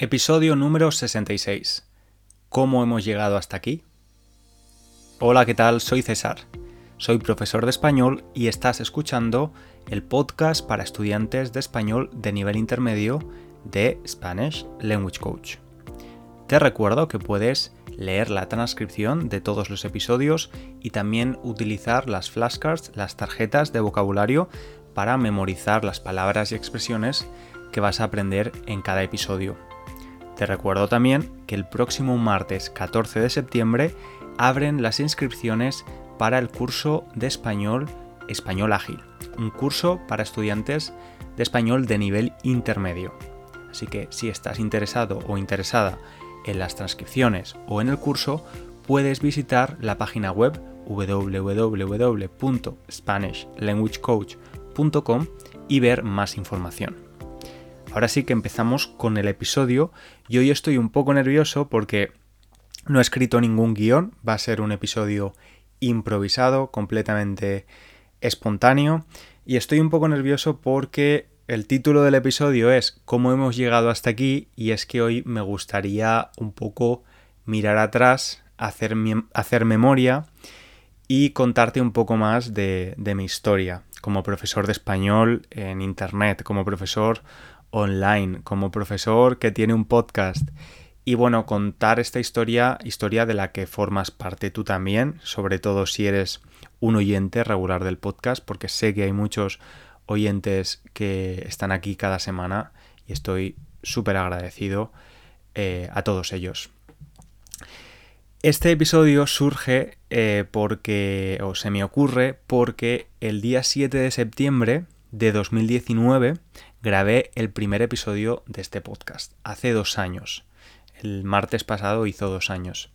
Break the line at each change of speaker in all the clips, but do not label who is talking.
Episodio número 66. ¿Cómo hemos llegado hasta aquí? Hola, ¿qué tal? Soy César. Soy profesor de español y estás escuchando el podcast para estudiantes de español de nivel intermedio de Spanish Language Coach. Te recuerdo que puedes leer la transcripción de todos los episodios y también utilizar las flashcards, las tarjetas de vocabulario para memorizar las palabras y expresiones que vas a aprender en cada episodio. Te recuerdo también que el próximo martes 14 de septiembre abren las inscripciones para el curso de español Español Ágil, un curso para estudiantes de español de nivel intermedio. Así que si estás interesado o interesada en las transcripciones o en el curso, puedes visitar la página web www.spanishlanguagecoach.com y ver más información. Ahora sí que empezamos con el episodio. Y hoy estoy un poco nervioso porque no he escrito ningún guion, va a ser un episodio improvisado, completamente espontáneo. Y estoy un poco nervioso porque el título del episodio es ¿Cómo hemos llegado hasta aquí? y es que hoy me gustaría un poco mirar atrás, hacer, hacer memoria y contarte un poco más de, de mi historia como profesor de español en Internet, como profesor online, como profesor que tiene un podcast. Y bueno, contar esta historia, historia de la que formas parte tú también, sobre todo si eres un oyente regular del podcast, porque sé que hay muchos oyentes que están aquí cada semana y estoy súper agradecido eh, a todos ellos. Este episodio surge eh, porque, o se me ocurre, porque el día 7 de septiembre de 2019 grabé el primer episodio de este podcast, hace dos años. El martes pasado hizo dos años.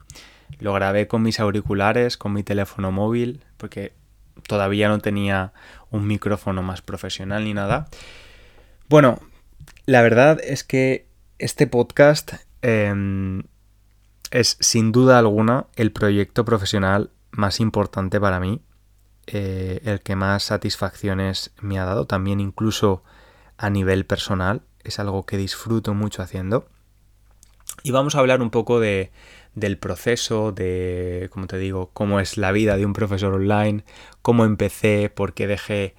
Lo grabé con mis auriculares, con mi teléfono móvil, porque todavía no tenía un micrófono más profesional ni nada. Bueno, la verdad es que este podcast em, es sin duda alguna el proyecto profesional más importante para mí, eh, el que más satisfacciones me ha dado, también incluso a nivel personal, es algo que disfruto mucho haciendo. Y vamos a hablar un poco de, del proceso, de, como te digo, cómo es la vida de un profesor online, cómo empecé, por qué dejé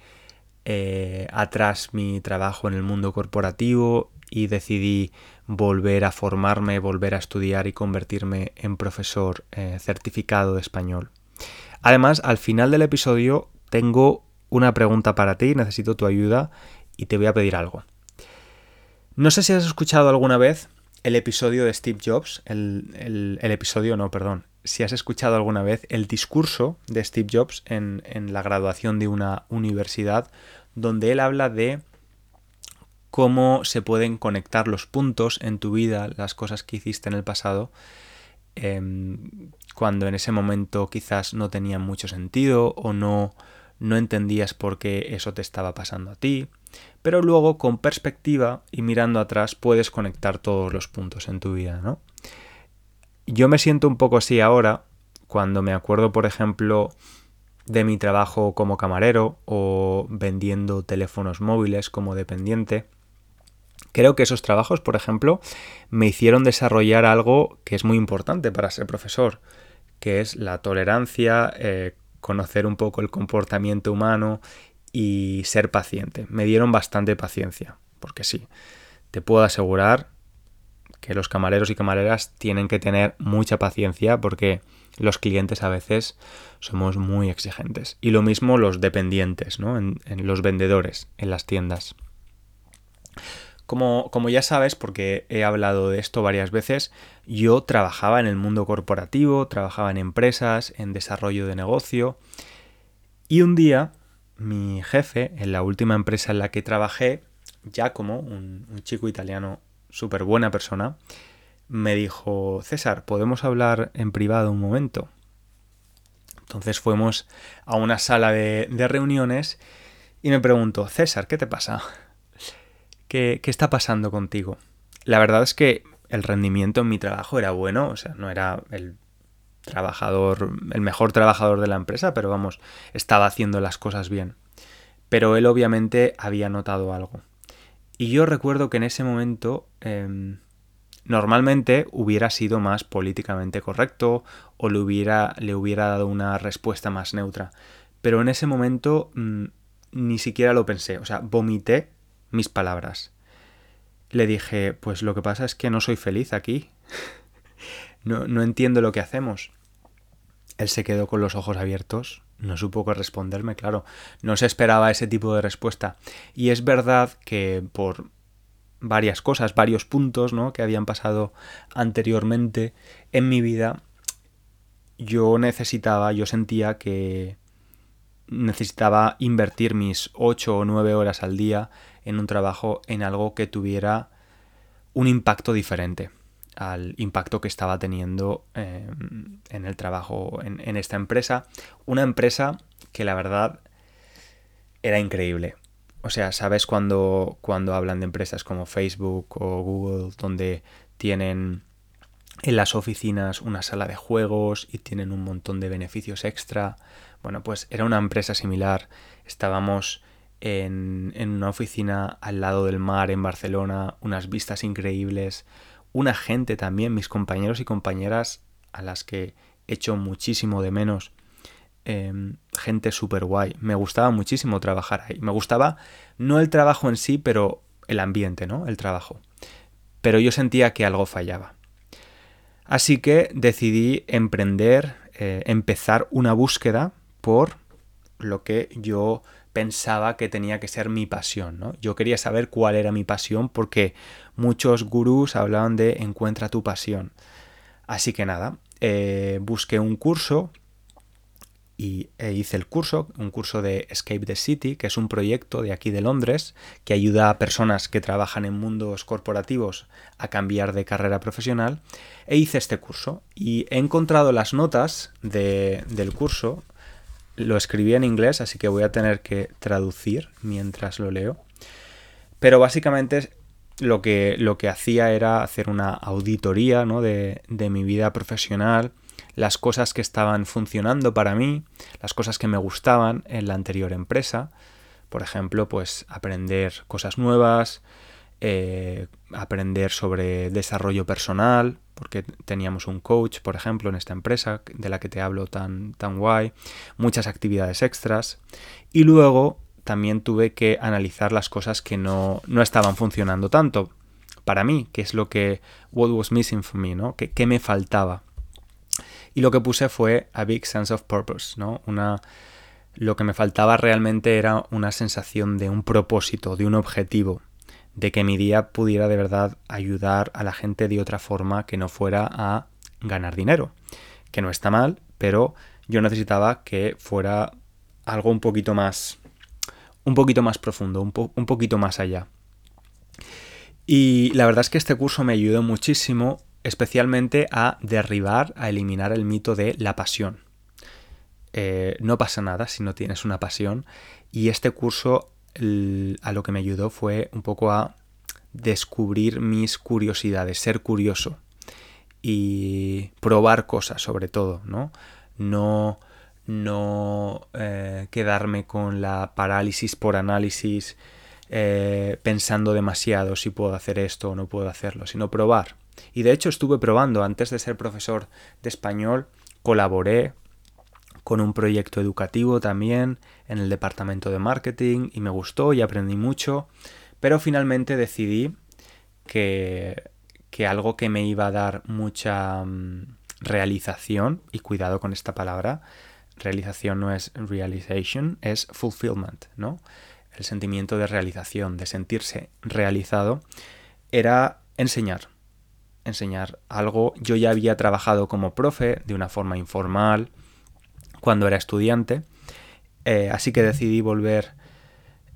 eh, atrás mi trabajo en el mundo corporativo y decidí volver a formarme, volver a estudiar y convertirme en profesor eh, certificado de español. Además, al final del episodio tengo una pregunta para ti, necesito tu ayuda y te voy a pedir algo. No sé si has escuchado alguna vez el episodio de Steve Jobs, el, episodio, no, perdón, si has escuchado alguna vez el discurso de Steve Jobs en, en la graduación de una universidad, donde él habla de cómo se pueden conectar los puntos en tu vida, las cosas que hiciste en el pasado, em, cuando en ese momento quizás no tenían mucho sentido o no, no entendías por qué eso te estaba pasando a ti pero luego con perspectiva y mirando atrás puedes conectar todos los puntos en tu vida, ¿no? Yo me siento un poco así ahora, cuando me acuerdo, por ejemplo, de mi trabajo como camarero o vendiendo teléfonos móviles como dependiente. Creo que esos trabajos, por ejemplo, me hicieron desarrollar algo que es muy importante para ser profesor, que es la tolerancia, eh, conocer un poco el comportamiento humano y ser paciente. Me dieron bastante paciencia, porque sí, te puedo asegurar que los camareros y camareras tienen que tener mucha paciencia porque los clientes a veces somos muy exigentes. Y lo mismo los dependientes, ¿no? En, los vendedores, en las tiendas. Como, como, ya sabes, porque he hablado de esto varias veces, yo trabajaba en el mundo corporativo, trabajaba en empresas, en desarrollo de negocio. Y un día mi jefe, en la última empresa en la que trabajé, Giacomo, un, un chico italiano súper buena persona, me dijo, César, ¿podemos hablar en privado un momento? Entonces fuimos a una sala de, reuniones y me preguntó, César, ¿qué te pasa? ¿Qué, ¿Qué está pasando contigo? La verdad es que el rendimiento en mi trabajo era bueno, o sea, no era el trabajador, el mejor trabajador de la empresa, pero vamos, estaba haciendo las cosas bien. Pero él obviamente había notado algo. Y yo recuerdo que en ese momento em, Normalmente hubiera sido más políticamente correcto o le hubiera, le hubiera dado una respuesta más neutra. Pero en ese momento mm, ni siquiera lo pensé, o sea, vomité mis palabras. Le dije, pues lo que pasa es que no soy feliz aquí. no, no entiendo lo que hacemos. Él se quedó con los ojos abiertos, no supo qué responderme, claro. No se esperaba ese tipo de respuesta. Y es verdad que por varias cosas, varios puntos ¿no? que habían pasado anteriormente en mi vida, yo necesitaba, yo sentía que necesitaba invertir mis 8 o 9 horas al día en un trabajo, en algo que tuviera un impacto diferente al impacto que estaba teniendo em, en el trabajo en, en esta empresa. Una empresa que la verdad era increíble. O sea, ¿sabes cuando, cuando hablan de empresas como Facebook o Google, donde tienen en las oficinas una sala de juegos y tienen un montón de beneficios extra? Bueno, pues era una empresa similar. Estábamos en, en una oficina al lado del mar en Barcelona, unas vistas increíbles, una gente también, mis compañeros y compañeras a las que echo muchísimo de menos Em, gente súper guay. Me gustaba muchísimo trabajar ahí. Me gustaba no el trabajo en sí, pero el ambiente, ¿no? El trabajo. Pero yo sentía que algo fallaba. Así que decidí emprender, eh, empezar una búsqueda por lo que yo pensaba que tenía que ser mi pasión, ¿no? Yo quería saber cuál era mi pasión porque muchos gurús hablaban de encuentra tu pasión. Así que nada, eh, busqué un curso y e hice el curso, un curso de Escape the City, que es un proyecto de aquí de Londres que ayuda a personas que trabajan en mundos corporativos a cambiar de carrera profesional. E hice este curso y he encontrado las notas del curso. Lo escribí en inglés, así que voy a tener que traducir mientras lo leo. Pero básicamente lo que, lo que hacía era hacer una auditoría ¿no? de, de mi vida profesional las cosas que estaban funcionando para mí, las cosas que me gustaban en la anterior empresa. Por ejemplo, pues aprender cosas nuevas, eh, aprender sobre desarrollo personal, porque teníamos un coach, por ejemplo, en esta empresa de la que te hablo tan, tan guay, muchas actividades extras. Y luego también tuve que analizar las cosas que no, no estaban funcionando tanto para mí, que es lo que, what was missing for me, ¿no? ¿Qué, me faltaba? Y lo que puse fue a big sense of purpose, ¿no? Una, lo que me faltaba realmente era una sensación de un propósito, de un objetivo, de que mi día pudiera de verdad ayudar a la gente de otra forma que no fuera a ganar dinero. Que no está mal, pero yo necesitaba que fuera algo un poquito más. un poquito más profundo, un, un poquito más allá. Y la verdad es que este curso me ayudó muchísimo especialmente a derribar, a eliminar el mito de la pasión. Eh, no pasa nada si no tienes una pasión y este curso a lo que me ayudó fue un poco a descubrir mis curiosidades, ser curioso y probar cosas sobre todo, ¿no? No, no eh, quedarme con la parálisis por análisis eh, pensando demasiado si puedo hacer esto o no puedo hacerlo, sino probar. Y de hecho estuve probando, antes de ser profesor de español, colaboré con un proyecto educativo también en el departamento de marketing y me gustó y aprendí mucho, pero finalmente decidí que, que algo que me iba a dar mucha mm, realización, y cuidado con esta palabra, realización no es realization, es fulfillment, ¿no? El sentimiento de realización, de sentirse realizado, era enseñar enseñar algo. Yo ya había trabajado como profe de una forma informal cuando era estudiante, eh, así que decidí volver,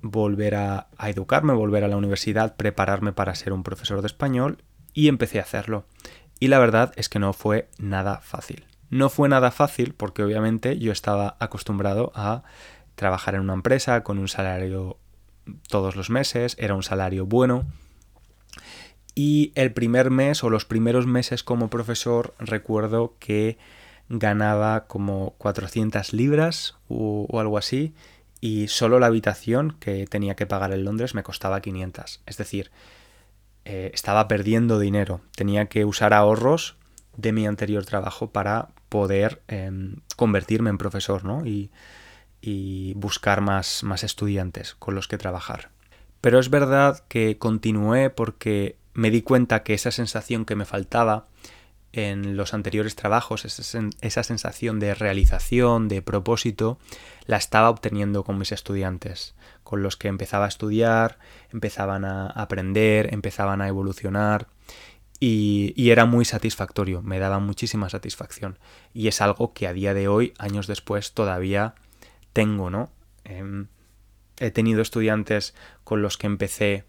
volver a, a educarme, volver a la universidad, prepararme para ser un profesor de español y empecé a hacerlo. Y la verdad es que no fue nada fácil. No fue nada fácil porque obviamente yo estaba acostumbrado a trabajar en una empresa con un salario todos los meses, era un salario bueno, y el primer mes o los primeros meses como profesor recuerdo que ganaba como 400 libras o, algo así y solo la habitación que tenía que pagar en Londres me costaba 500. Es decir, eh, estaba perdiendo dinero. Tenía que usar ahorros de mi anterior trabajo para poder em, convertirme en profesor ¿no? y, y buscar más, más estudiantes con los que trabajar. Pero es verdad que continué porque me di cuenta que esa sensación que me faltaba en los anteriores trabajos, esa sensación de realización, de propósito, la estaba obteniendo con mis estudiantes, con los que empezaba a estudiar, empezaban a aprender, empezaban a evolucionar y, y, era muy satisfactorio, me daba muchísima satisfacción y es algo que a día de hoy, años después, todavía tengo, ¿no? Em, he tenido estudiantes con los que empecé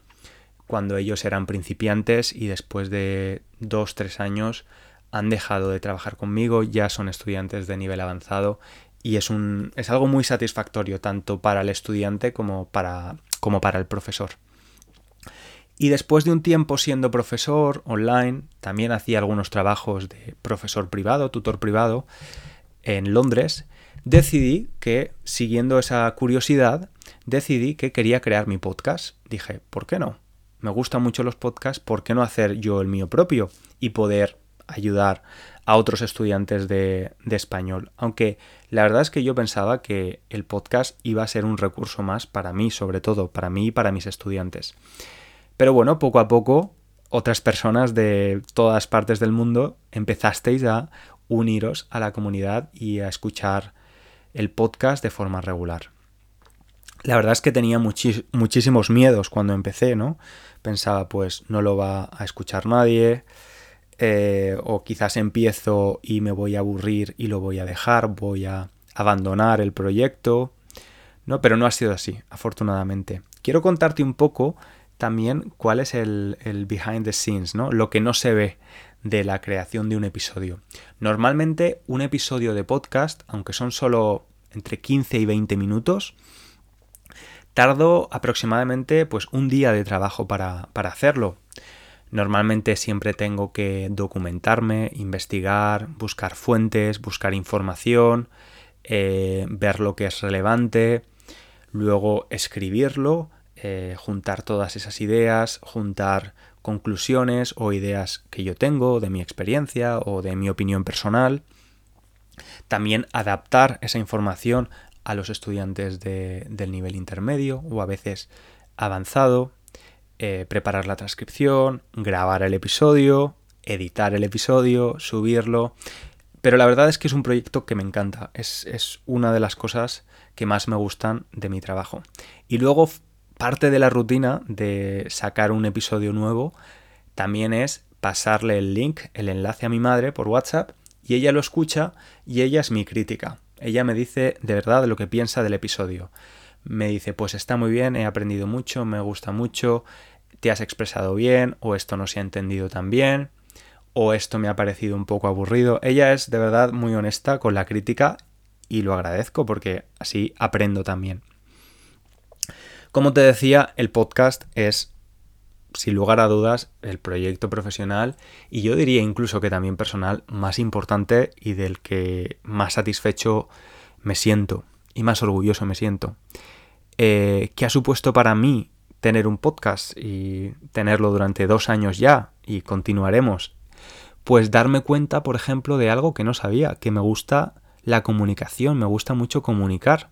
cuando ellos eran principiantes y después de dos, tres años han dejado de trabajar conmigo, ya son estudiantes de nivel avanzado y es, un, es algo muy satisfactorio tanto para el estudiante como para, como para el profesor. Y después de un tiempo siendo profesor online, también hacía algunos trabajos de profesor privado, tutor privado, en Londres, decidí que, siguiendo esa curiosidad, decidí que quería crear mi podcast. Dije, ¿por qué no? Me gustan mucho los podcasts, ¿por qué no hacer yo el mío propio y poder ayudar a otros estudiantes de, de, español. Aunque la verdad es que yo pensaba que el podcast iba a ser un recurso más para mí, sobre todo para mí y para mis estudiantes. Pero bueno, poco a poco otras personas de todas partes del mundo empezasteis a uniros a la comunidad y a escuchar el podcast de forma regular. La verdad es que tenía muchísimos miedos cuando empecé, ¿no? Pensaba, pues no lo va a escuchar nadie, eh, o quizás empiezo y me voy a aburrir y lo voy a dejar, voy a abandonar el proyecto, ¿no? Pero no ha sido así, afortunadamente. Quiero contarte un poco también cuál es el, el behind the scenes, ¿no? Lo que no se ve de la creación de un episodio. Normalmente un episodio de podcast, aunque son solo entre 15 y 20 minutos, tardo aproximadamente pues un día de trabajo para, para hacerlo. Normalmente siempre tengo que documentarme, investigar, buscar fuentes, buscar información, eh, ver lo que es relevante, luego escribirlo, eh, juntar todas esas ideas, juntar conclusiones o ideas que yo tengo de mi experiencia o de mi opinión personal. También adaptar esa información a los estudiantes del nivel intermedio o a veces avanzado. Eh, preparar la transcripción, grabar el episodio, editar el episodio, subirlo. Pero la verdad es que es un proyecto que me encanta. Es, es una de las cosas que más me gustan de mi trabajo. Y luego parte de la rutina de sacar un episodio nuevo también es pasarle el link, el enlace a mi madre por WhatsApp y ella lo escucha y ella es mi crítica. Ella me dice de verdad lo que piensa del episodio. Me dice, pues está muy bien, he aprendido mucho, me gusta mucho, te has expresado bien, o esto no se ha entendido tan bien, o esto me ha parecido un poco aburrido. Ella es de verdad muy honesta con la crítica y lo agradezco porque así aprendo también. Como te decía, el podcast es, sin lugar a dudas, el proyecto profesional y yo diría incluso que también personal más importante y del que más satisfecho me siento y más orgulloso me siento. Eh, ¿Qué ha supuesto para mí tener un podcast y tenerlo durante dos años ya y continuaremos? Pues darme cuenta, por ejemplo, de algo que no sabía, que me gusta la comunicación, me gusta mucho comunicar.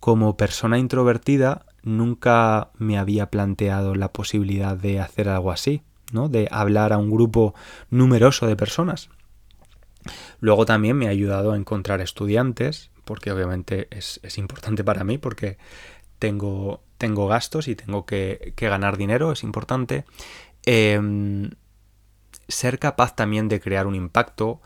Como persona introvertida nunca me había planteado la posibilidad de hacer algo así, ¿no? De hablar a un grupo numeroso de personas. Luego también me ha ayudado a encontrar estudiantes, porque obviamente es, importante para mí, porque tengo, tengo gastos y tengo que, ganar dinero, es importante. Em, ser capaz también de crear un impacto,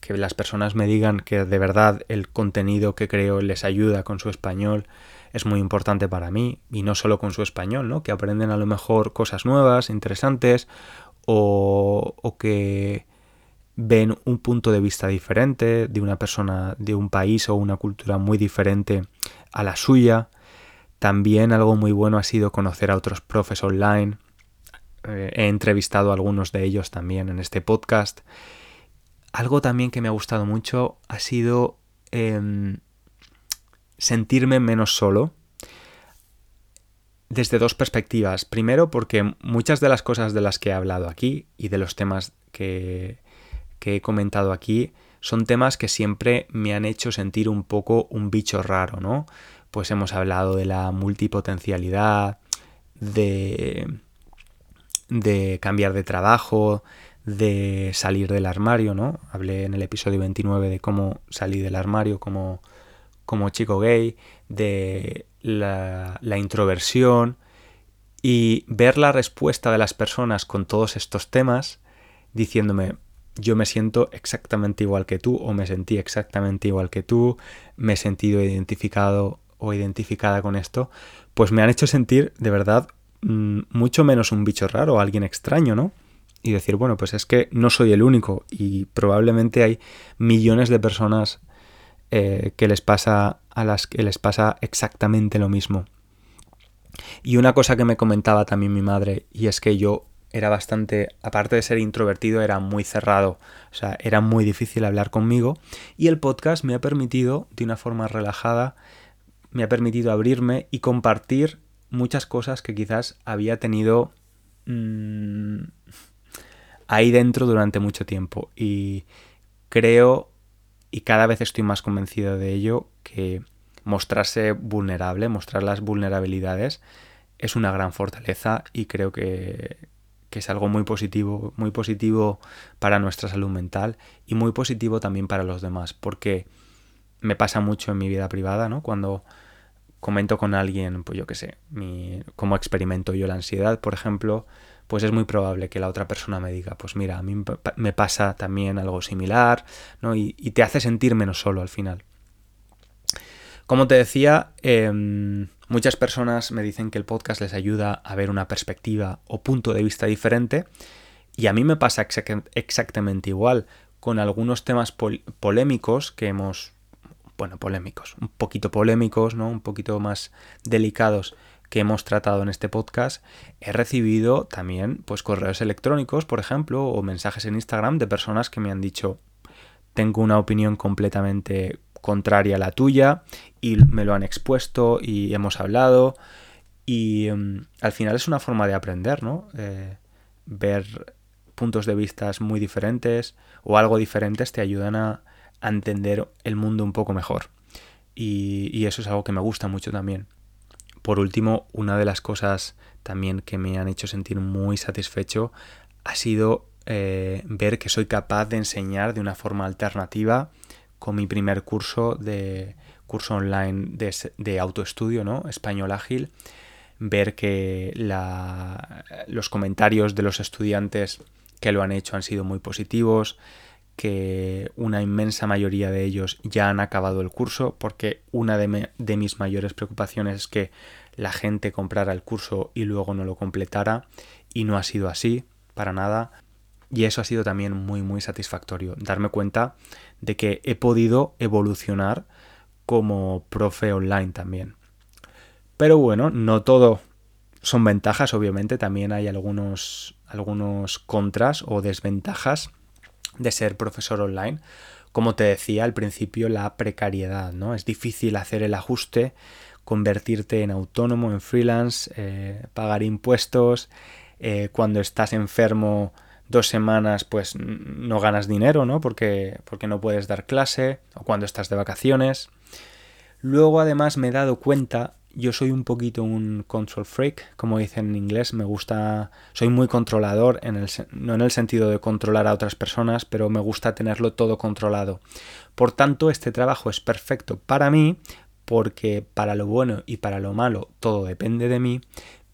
que las personas me digan que de verdad el contenido que creo les ayuda con su español, es muy importante para mí, y no solo con su español, ¿no? Que aprenden a lo mejor cosas nuevas, interesantes, o, o que ven un punto de vista diferente de una persona de un país o una cultura muy diferente a la suya. También algo muy bueno ha sido conocer a otros profes online. Eh, he entrevistado a algunos de ellos también en este podcast. Algo también que me ha gustado mucho ha sido em, sentirme menos solo. desde dos perspectivas. Primero, porque muchas de las cosas de las que he hablado aquí y de los temas que, que he comentado aquí son temas que siempre me han hecho sentir un poco un bicho raro, ¿no? Pues hemos hablado de la multipotencialidad, de, de cambiar de trabajo, de salir del armario, ¿no? Hablé en el episodio 29 de cómo salí del armario como, como chico gay, de la, la introversión y ver la respuesta de las personas con todos estos temas diciéndome, yo me siento exactamente igual que tú o me sentí exactamente igual que tú, me he sentido identificado o identificada con esto, pues me han hecho sentir de verdad mm, mucho menos un bicho raro alguien extraño, ¿no? Y decir, bueno, pues es que no soy el único y probablemente hay millones de personas eh, que les pasa a las que les pasa exactamente lo mismo. Y una cosa que me comentaba también mi madre, y es que yo era bastante, aparte de ser introvertido, era muy cerrado, o sea, era muy difícil hablar conmigo y el podcast me ha permitido, de una forma relajada, me ha permitido abrirme y compartir muchas cosas que quizás había tenido mmm, ahí dentro durante mucho tiempo. Y creo y cada vez estoy más convencido de ello que mostrarse vulnerable, mostrar las vulnerabilidades es una gran fortaleza y creo que, que es algo muy positivo, muy positivo para nuestra salud mental y muy positivo también para los demás, porque me pasa mucho en mi vida privada, ¿no? Cuando comento con alguien, pues yo qué sé, cómo experimento yo la ansiedad, por ejemplo, pues es muy probable que la otra persona me diga, pues mira, a mí me pasa también algo similar, ¿no? Y, te hace sentir menos solo al final. Como te decía, eh, Muchas personas me dicen que el podcast les ayuda a ver una perspectiva o punto de vista diferente y a mí me pasa exactamente igual con algunos temas polémicos que hemos, bueno, polémicos, un poquito polémicos, ¿no? Un poquito más delicados que hemos tratado en este podcast, he recibido también pues correos electrónicos, por ejemplo, o mensajes en Instagram de personas que me han dicho tengo una opinión completamente contraria a la tuya y me lo han expuesto y hemos hablado y em, al final es una forma de aprender, ¿no? Eh, ver puntos de vista muy diferentes o algo diferentes te ayudan a, entender el mundo un poco mejor y, eso es algo que me gusta mucho también. Por último, una de las cosas también que me han hecho sentir muy satisfecho ha sido eh, ver que soy capaz de enseñar de una forma alternativa con mi primer curso de curso online de, autoestudio, ¿no? Español ágil, ver que los comentarios de los estudiantes que lo han hecho han sido muy positivos, que una inmensa mayoría de ellos ya han acabado el curso, porque una de, mis mayores preocupaciones es que la gente comprara el curso y luego no lo completara, y no ha sido así, para nada. Y eso ha sido también muy, muy satisfactorio, darme cuenta de que he podido evolucionar como profe online también. Pero bueno, no todo son ventajas, obviamente también hay algunos, algunos contras o desventajas de ser profesor online. Como te decía al principio, la precariedad, ¿no? Es difícil hacer el ajuste, convertirte en autónomo, en freelance, eh, pagar impuestos, eh, cuando estás enfermo dos semanas pues no ganas dinero, ¿no? Porque, porque no puedes dar clase o cuando estás de vacaciones. Luego además me he dado cuenta, yo soy un poquito un control freak, como dicen en inglés, me gusta, soy muy controlador, en el, no en el sentido de controlar a otras personas, pero me gusta tenerlo todo controlado. Por tanto, este trabajo es perfecto para mí, porque para lo bueno y para lo malo todo depende de mí,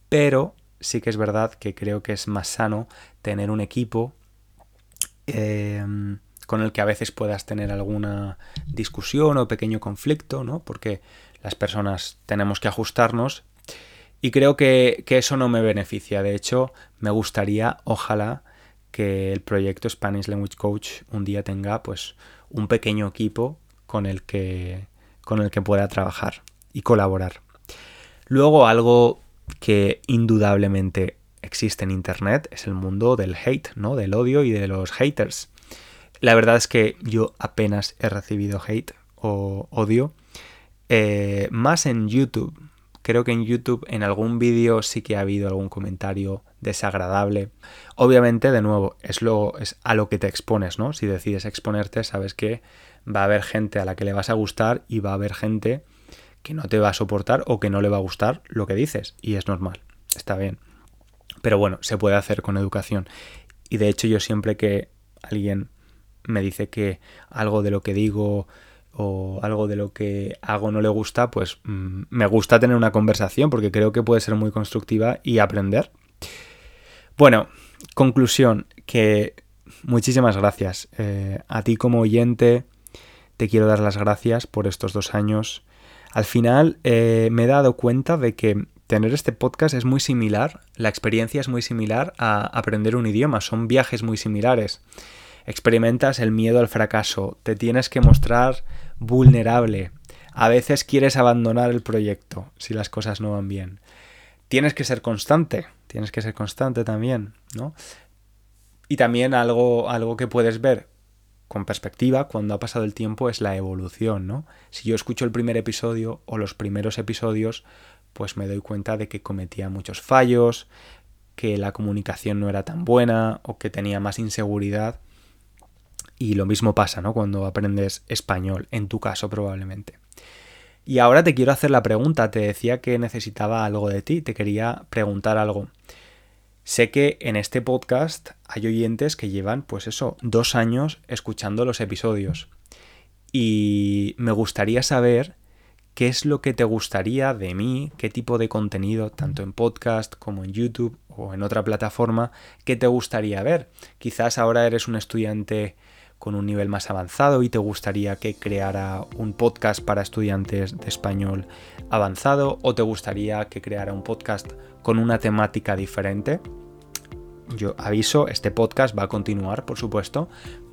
pero sí que es verdad que creo que es más sano tener un equipo em, con el que a veces puedas tener alguna discusión o pequeño conflicto, ¿no? Porque las personas tenemos que ajustarnos y creo que, que eso no me beneficia. De hecho, me gustaría, ojalá, que el proyecto Spanish Language Coach un día tenga pues un pequeño equipo con el que con el que pueda trabajar y colaborar. Luego algo que indudablemente existe en Internet es el mundo del hate, ¿no? Del odio y de los haters. La verdad es que yo apenas he recibido hate o odio. Eh, más en YouTube Creo que en YouTube en algún vídeo sí que ha habido algún comentario desagradable. Obviamente, de nuevo, es, lo, es a lo que te expones, ¿no? Si decides exponerte, sabes que va a haber gente a la que le vas a gustar y va a haber gente que no te va a soportar o que no le va a gustar lo que dices. Y es normal, está bien. Pero bueno, se puede hacer con educación. Y de hecho yo siempre que alguien me dice que algo de lo que digo o algo de lo que hago no le gusta, pues mm, me gusta tener una conversación porque creo que puede ser muy constructiva y aprender. Bueno, conclusión, que muchísimas gracias. Eh, a ti como oyente te quiero dar las gracias por estos dos años. Al final eh, me he dado cuenta de que tener este podcast es muy similar, la experiencia es muy similar a aprender un idioma, son viajes muy similares. Experimentas el miedo al fracaso, te tienes que mostrar vulnerable, a veces quieres abandonar el proyecto si las cosas no van bien. Tienes que ser constante, tienes que ser constante también, ¿no? Y también algo, algo que puedes ver con perspectiva cuando ha pasado el tiempo es la evolución, ¿no? Si yo escucho el primer episodio o los primeros episodios, pues me doy cuenta de que cometía muchos fallos, que la comunicación no era tan buena o que tenía más inseguridad. Y lo mismo pasa, ¿no? Cuando aprendes español, en tu caso probablemente. Y ahora te quiero hacer la pregunta, te decía que necesitaba algo de ti, te quería preguntar algo. Sé que en este podcast hay oyentes que llevan, pues eso, dos años escuchando los episodios. Y me gustaría saber qué es lo que te gustaría de mí, qué tipo de contenido, tanto en podcast como en YouTube o en otra plataforma, qué te gustaría ver. Quizás ahora eres un estudiante con un nivel más avanzado y te gustaría que creara un podcast para estudiantes de español avanzado o te gustaría que creara un podcast con una temática diferente. Yo aviso, este podcast va a continuar, por supuesto,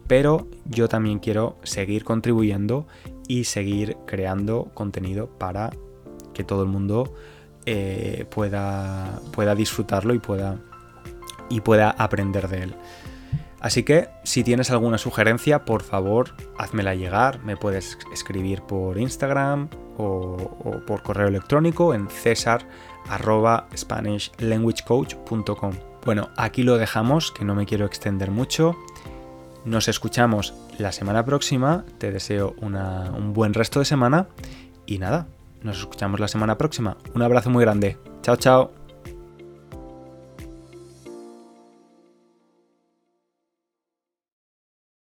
pero yo también quiero seguir contribuyendo y seguir creando contenido para que todo el mundo eh, pueda, pueda disfrutarlo y pueda, y pueda aprender de él. Así que si tienes alguna sugerencia, por favor, házmela llegar. Me puedes escribir por Instagram o, por correo electrónico en cesar.spanishlanguagecoach.com. Bueno, aquí lo dejamos, que no me quiero extender mucho. Nos escuchamos la semana próxima. Te deseo un buen resto de semana. Y nada, nos escuchamos la semana próxima. Un abrazo muy grande. Chao, chao.